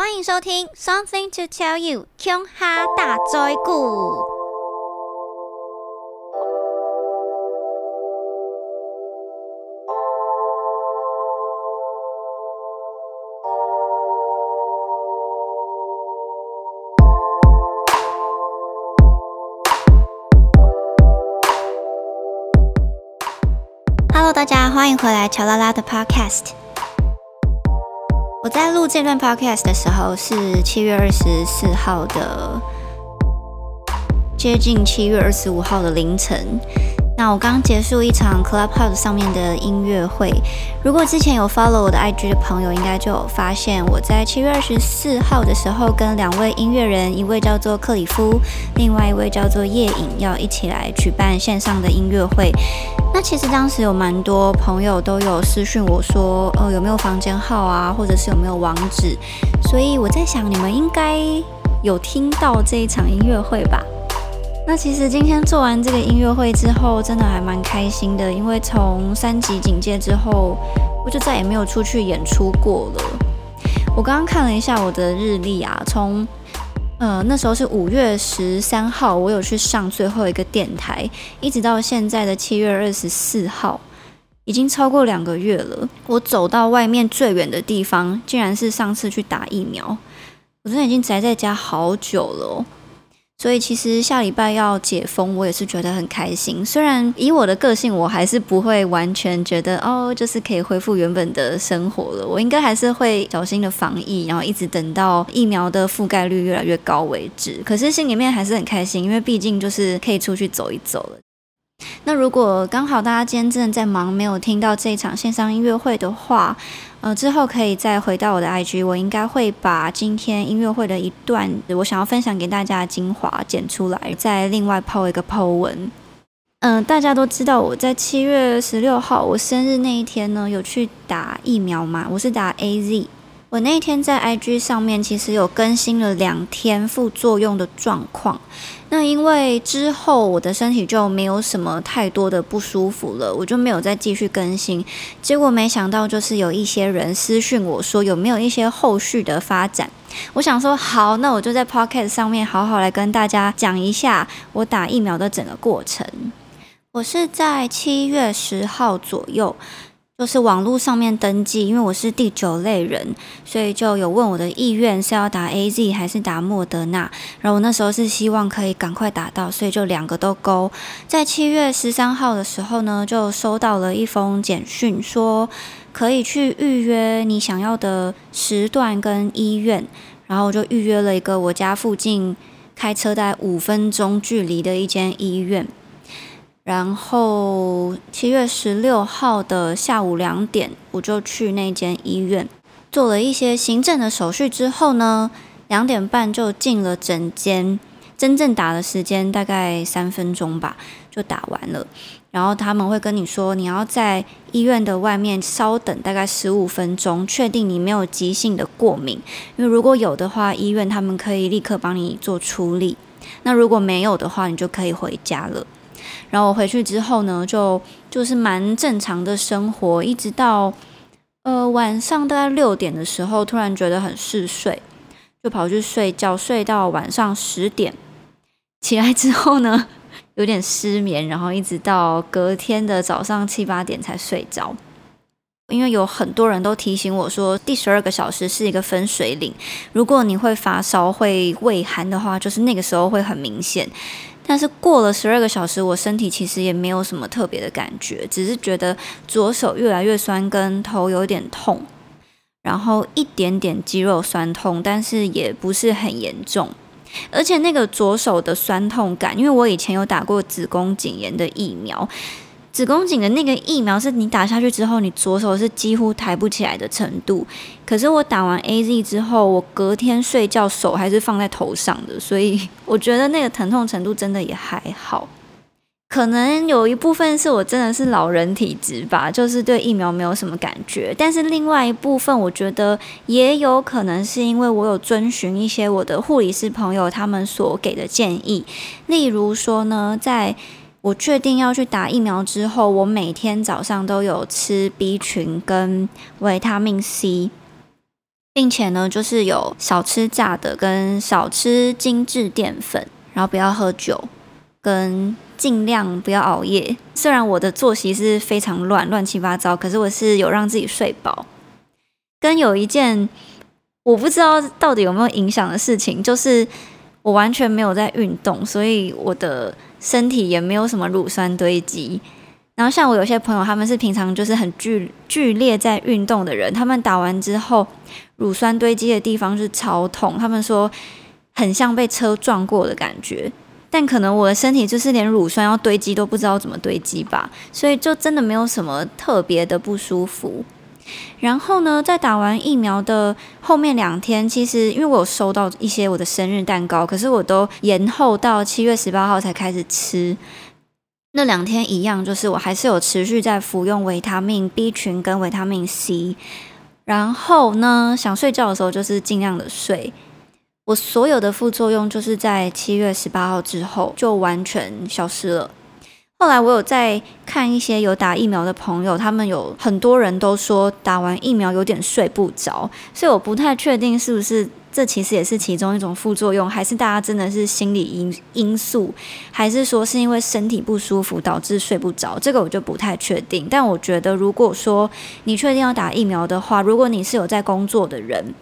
欢迎收听《Something to Tell You》琼哈大灾故。Hello，大家欢迎回来乔拉拉的 Podcast。在录这段 podcast 的时候是七月二十四号的，接近七月二十五号的凌晨。那我刚结束一场 Clubhouse 上面的音乐会。如果之前有 follow 我的 IG 的朋友，应该就有发现我在七月二十四号的时候，跟两位音乐人，一位叫做克里夫，另外一位叫做叶颖，要一起来举办线上的音乐会。那其实当时有蛮多朋友都有私讯我说，呃，有没有房间号啊，或者是有没有网址？所以我在想，你们应该有听到这一场音乐会吧？那其实今天做完这个音乐会之后，真的还蛮开心的，因为从三级警戒之后，我就再也没有出去演出过了。我刚刚看了一下我的日历啊，从呃那时候是五月十三号，我有去上最后一个电台，一直到现在的七月二十四号，已经超过两个月了。我走到外面最远的地方，竟然是上次去打疫苗。我真的已经宅在家好久了。所以其实下礼拜要解封，我也是觉得很开心。虽然以我的个性，我还是不会完全觉得哦，就是可以恢复原本的生活了。我应该还是会小心的防疫，然后一直等到疫苗的覆盖率越来越高为止。可是心里面还是很开心，因为毕竟就是可以出去走一走了。那如果刚好大家今天真的在忙，没有听到这一场线上音乐会的话，呃，之后可以再回到我的 IG，我应该会把今天音乐会的一段我想要分享给大家的精华剪出来，再另外抛一个 po 文。嗯，大家都知道我在七月十六号我生日那一天呢，有去打疫苗嘛？我是打 AZ。我那天在 IG 上面其实有更新了两天副作用的状况。那因为之后我的身体就没有什么太多的不舒服了，我就没有再继续更新。结果没想到就是有一些人私讯我说有没有一些后续的发展。我想说好，那我就在 Podcast 上面好好来跟大家讲一下我打疫苗的整个过程。我是在七月十号左右。就是网络上面登记，因为我是第九类人，所以就有问我的意愿是要打 A Z 还是打莫德纳。然后我那时候是希望可以赶快打到，所以就两个都勾。在七月十三号的时候呢，就收到了一封简讯，说可以去预约你想要的时段跟医院。然后我就预约了一个我家附近开车大概五分钟距离的一间医院。然后七月十六号的下午两点，我就去那间医院做了一些行政的手续之后呢，两点半就进了诊间。真正打的时间大概三分钟吧，就打完了。然后他们会跟你说，你要在医院的外面稍等大概十五分钟，确定你没有急性的过敏。因为如果有的话，医院他们可以立刻帮你做处理。那如果没有的话，你就可以回家了。然后我回去之后呢，就就是蛮正常的生活，一直到呃晚上大概六点的时候，突然觉得很嗜睡，就跑去睡觉，睡到晚上十点，起来之后呢，有点失眠，然后一直到隔天的早上七八点才睡着。因为有很多人都提醒我说，第十二个小时是一个分水岭，如果你会发烧、会畏寒的话，就是那个时候会很明显。但是过了十二个小时，我身体其实也没有什么特别的感觉，只是觉得左手越来越酸，跟头有点痛，然后一点点肌肉酸痛，但是也不是很严重。而且那个左手的酸痛感，因为我以前有打过子宫颈炎的疫苗。子宫颈的那个疫苗是你打下去之后，你左手是几乎抬不起来的程度。可是我打完 A Z 之后，我隔天睡觉手还是放在头上的，所以 我觉得那个疼痛程度真的也还好。可能有一部分是我真的是老人体质吧，就是对疫苗没有什么感觉。但是另外一部分，我觉得也有可能是因为我有遵循一些我的护理师朋友他们所给的建议，例如说呢，在我确定要去打疫苗之后，我每天早上都有吃 B 群跟维他命 C。并且呢，就是有少吃炸的，跟少吃精致淀粉，然后不要喝酒，跟尽量不要熬夜。虽然我的作息是非常乱，乱七八糟，可是我是有让自己睡饱。跟有一件我不知道到底有没有影响的事情，就是我完全没有在运动，所以我的身体也没有什么乳酸堆积。然后像我有些朋友，他们是平常就是很剧剧烈在运动的人，他们打完之后乳酸堆积的地方是超痛，他们说很像被车撞过的感觉。但可能我的身体就是连乳酸要堆积都不知道怎么堆积吧，所以就真的没有什么特别的不舒服。然后呢，在打完疫苗的后面两天，其实因为我有收到一些我的生日蛋糕，可是我都延后到七月十八号才开始吃。那两天一样，就是我还是有持续在服用维他命 B 群跟维他命 C，然后呢，想睡觉的时候就是尽量的睡。我所有的副作用就是在七月十八号之后就完全消失了。后来我有在看一些有打疫苗的朋友，他们有很多人都说打完疫苗有点睡不着，所以我不太确定是不是。这其实也是其中一种副作用，还是大家真的是心理因因素，还是说是因为身体不舒服导致睡不着？这个我就不太确定。但我觉得，如果说你确定要打疫苗的话，如果你是有在工作的人，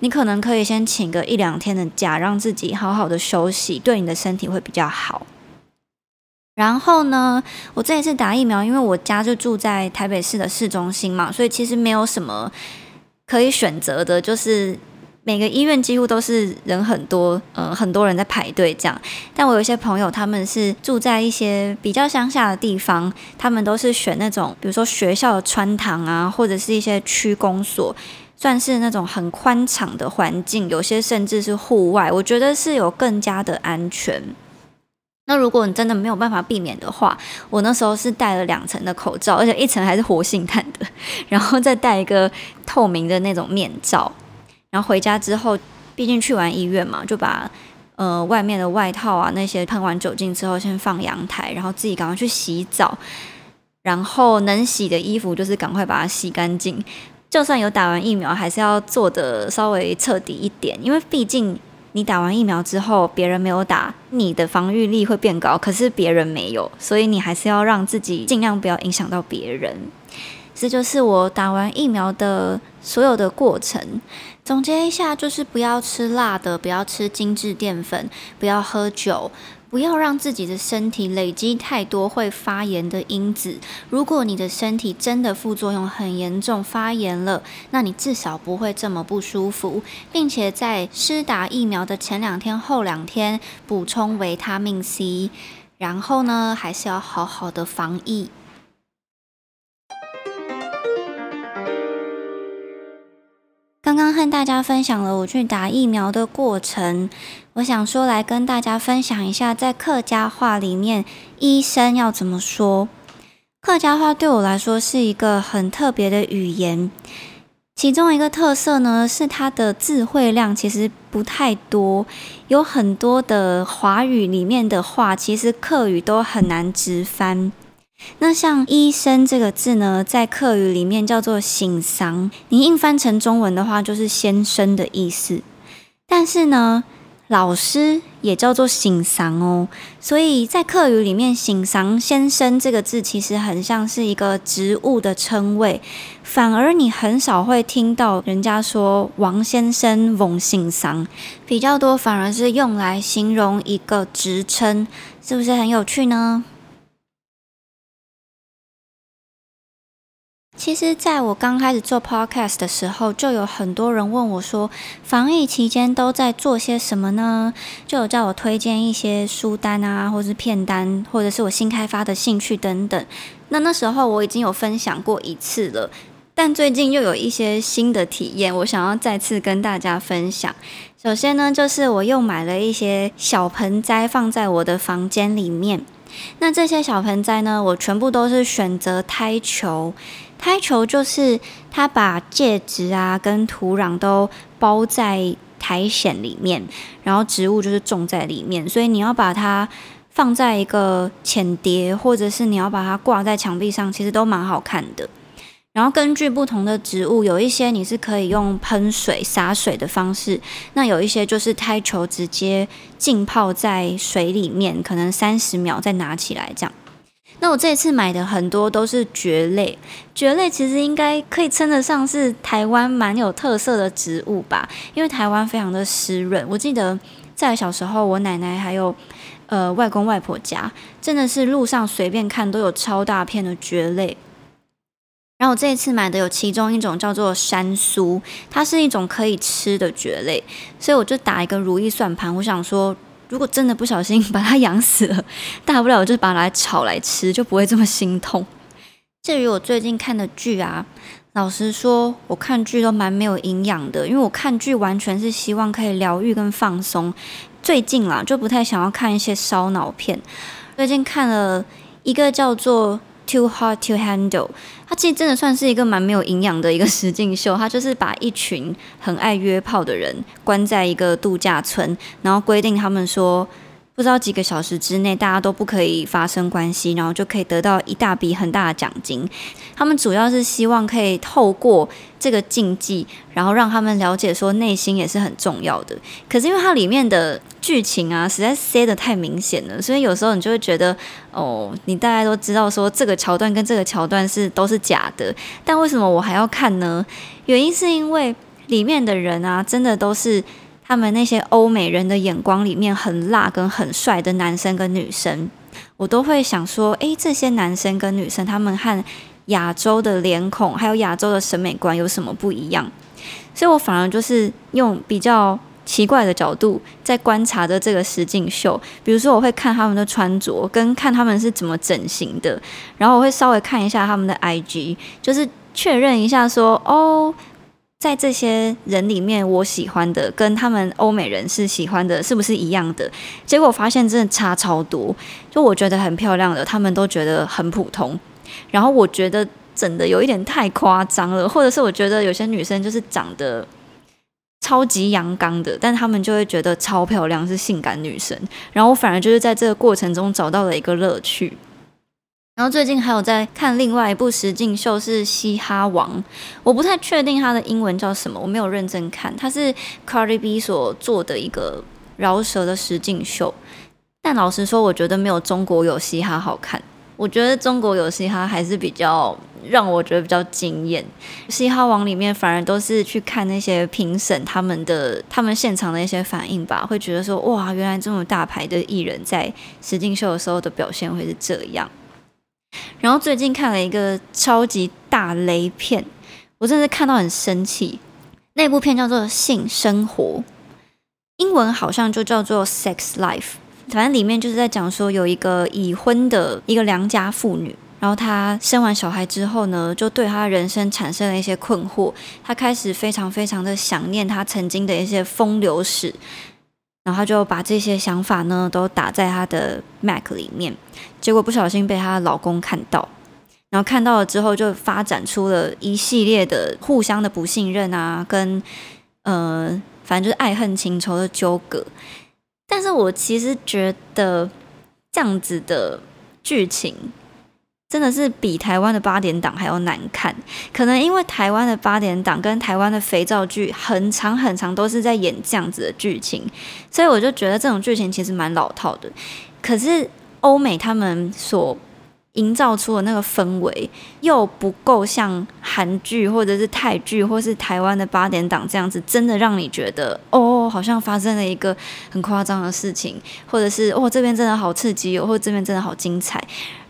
你可能可以先请个一两天的假，让自己好好的休息，对你的身体会比较好。然后呢，我这一次打疫苗，因为我家就住在台北市的市中心嘛，所以其实没有什么可以选择的，就是。每个医院几乎都是人很多，呃，很多人在排队这样。但我有一些朋友，他们是住在一些比较乡下的地方，他们都是选那种，比如说学校的穿堂啊，或者是一些区公所，算是那种很宽敞的环境。有些甚至是户外，我觉得是有更加的安全。那如果你真的没有办法避免的话，我那时候是戴了两层的口罩，而且一层还是活性炭的，然后再戴一个透明的那种面罩。然后回家之后，毕竟去完医院嘛，就把呃外面的外套啊那些喷完酒精之后，先放阳台，然后自己赶快去洗澡，然后能洗的衣服就是赶快把它洗干净。就算有打完疫苗，还是要做的稍微彻底一点，因为毕竟你打完疫苗之后，别人没有打，你的防御力会变高，可是别人没有，所以你还是要让自己尽量不要影响到别人。这就是我打完疫苗的所有的过程。总结一下，就是不要吃辣的，不要吃精致淀粉，不要喝酒，不要让自己的身体累积太多会发炎的因子。如果你的身体真的副作用很严重，发炎了，那你至少不会这么不舒服，并且在施打疫苗的前两天、后两天补充维他命 C，然后呢，还是要好好的防疫。刚刚和大家分享了我去打疫苗的过程，我想说来跟大家分享一下，在客家话里面医生要怎么说。客家话对我来说是一个很特别的语言，其中一个特色呢是它的字汇量其实不太多，有很多的华语里面的话，其实客语都很难直翻。那像医生这个字呢，在客语里面叫做“醒丧”，你硬翻成中文的话，就是先生的意思。但是呢，老师也叫做“醒丧”哦，所以在客语里面，“醒丧先生”这个字其实很像是一个职务的称谓，反而你很少会听到人家说“王先生”“翁醒丧”，比较多反而是用来形容一个职称，是不是很有趣呢？其实，在我刚开始做 podcast 的时候，就有很多人问我说，防疫期间都在做些什么呢？就有叫我推荐一些书单啊，或是片单，或者是我新开发的兴趣等等。那那时候我已经有分享过一次了，但最近又有一些新的体验，我想要再次跟大家分享。首先呢，就是我又买了一些小盆栽放在我的房间里面。那这些小盆栽呢，我全部都是选择胎球。胎球就是它把介质啊跟土壤都包在苔藓里面，然后植物就是种在里面，所以你要把它放在一个浅碟，或者是你要把它挂在墙壁上，其实都蛮好看的。然后根据不同的植物，有一些你是可以用喷水洒水的方式，那有一些就是胎球直接浸泡在水里面，可能三十秒再拿起来这样。那我这次买的很多都是蕨类，蕨类其实应该可以称得上是台湾蛮有特色的植物吧，因为台湾非常的湿润。我记得在小时候，我奶奶还有呃外公外婆家，真的是路上随便看都有超大片的蕨类。然后我这一次买的有其中一种叫做山苏，它是一种可以吃的蕨类，所以我就打一个如意算盘，我想说。如果真的不小心把它养死了，大不了我就把它炒来吃，就不会这么心痛。至于我最近看的剧啊，老实说，我看剧都蛮没有营养的，因为我看剧完全是希望可以疗愈跟放松。最近啦，就不太想要看一些烧脑片。最近看了一个叫做。Too hard to handle，它其实真的算是一个蛮没有营养的一个实境秀。它就是把一群很爱约炮的人关在一个度假村，然后规定他们说。不知道几个小时之内，大家都不可以发生关系，然后就可以得到一大笔很大的奖金。他们主要是希望可以透过这个竞技，然后让他们了解说内心也是很重要的。可是因为它里面的剧情啊，实在塞的太明显了，所以有时候你就会觉得，哦，你大家都知道说这个桥段跟这个桥段是都是假的，但为什么我还要看呢？原因是因为里面的人啊，真的都是。他们那些欧美人的眼光里面很辣跟很帅的男生跟女生，我都会想说，诶，这些男生跟女生他们和亚洲的脸孔还有亚洲的审美观有什么不一样？所以我反而就是用比较奇怪的角度在观察着这个实境秀。比如说，我会看他们的穿着，跟看他们是怎么整形的，然后我会稍微看一下他们的 IG，就是确认一下说，哦。在这些人里面，我喜欢的跟他们欧美人是喜欢的，是不是一样的？结果发现真的差超多。就我觉得很漂亮的，他们都觉得很普通。然后我觉得整的有一点太夸张了，或者是我觉得有些女生就是长得超级阳刚的，但他们就会觉得超漂亮，是性感女神。然后我反而就是在这个过程中找到了一个乐趣。然后最近还有在看另外一部实境秀，是《嘻哈王》，我不太确定它的英文叫什么，我没有认真看。它是 Cardi B 所做的一个饶舌的实境秀，但老实说，我觉得没有中国有嘻哈好看。我觉得中国有嘻哈还是比较让我觉得比较惊艳。《嘻哈王》里面反而都是去看那些评审他们的他们现场的一些反应吧，会觉得说哇，原来这么大牌的艺人，在实境秀的时候的表现会是这样。然后最近看了一个超级大雷片，我真的是看到很生气。那部片叫做《性生活》，英文好像就叫做《Sex Life》。反正里面就是在讲说，有一个已婚的一个良家妇女，然后她生完小孩之后呢，就对她人生产生了一些困惑。她开始非常非常的想念她曾经的一些风流史。然后他就把这些想法呢都打在他的 Mac 里面，结果不小心被她老公看到，然后看到了之后就发展出了一系列的互相的不信任啊，跟呃，反正就是爱恨情仇的纠葛。但是我其实觉得这样子的剧情。真的是比台湾的八点档还要难看，可能因为台湾的八点档跟台湾的肥皂剧很长很长都是在演这样子的剧情，所以我就觉得这种剧情其实蛮老套的。可是欧美他们所营造出的那个氛围又不够像韩剧或者是泰剧或是台湾的八点档这样子，真的让你觉得哦，好像发生了一个很夸张的事情，或者是哦这边真的好刺激哦，或这边真的好精彩。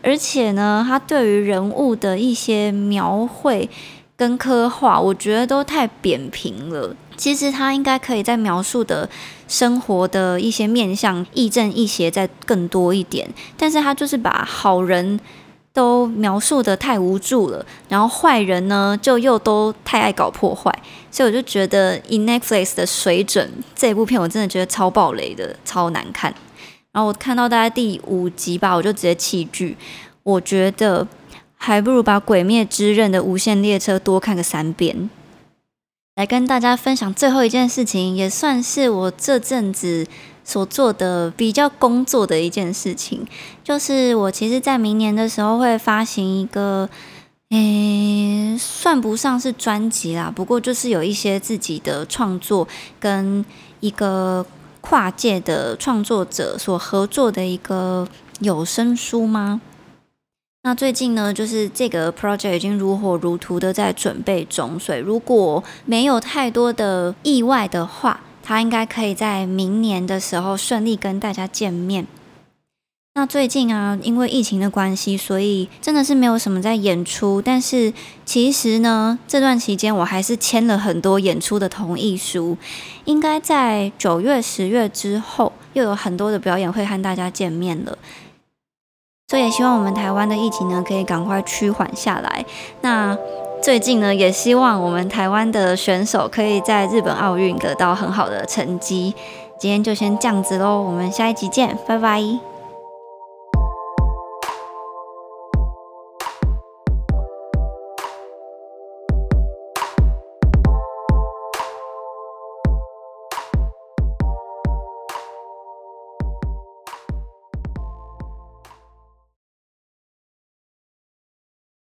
而且呢，他对于人物的一些描绘跟刻画，我觉得都太扁平了。其实他应该可以在描述的生活的一些面相亦正亦邪再更多一点，但是他就是把好人都描述的太无助了，然后坏人呢就又都太爱搞破坏，所以我就觉得，In Netflix 的水准，这部片我真的觉得超暴雷的，超难看。然后我看到大概第五集吧，我就直接弃剧。我觉得还不如把《鬼灭之刃》的无限列车多看个三遍。来跟大家分享最后一件事情，也算是我这阵子所做的比较工作的一件事情，就是我其实，在明年的时候会发行一个诶，算不上是专辑啦，不过就是有一些自己的创作跟一个跨界的创作者所合作的一个有声书吗？那最近呢，就是这个 project 已经如火如荼的在准备中，所以如果没有太多的意外的话，它应该可以在明年的时候顺利跟大家见面。那最近啊，因为疫情的关系，所以真的是没有什么在演出。但是其实呢，这段期间我还是签了很多演出的同意书。应该在九月、十月之后，又有很多的表演会和大家见面了。所以也希望我们台湾的疫情呢，可以赶快趋缓下来。那最近呢，也希望我们台湾的选手可以在日本奥运得到很好的成绩。今天就先这样子喽，我们下一集见，拜拜。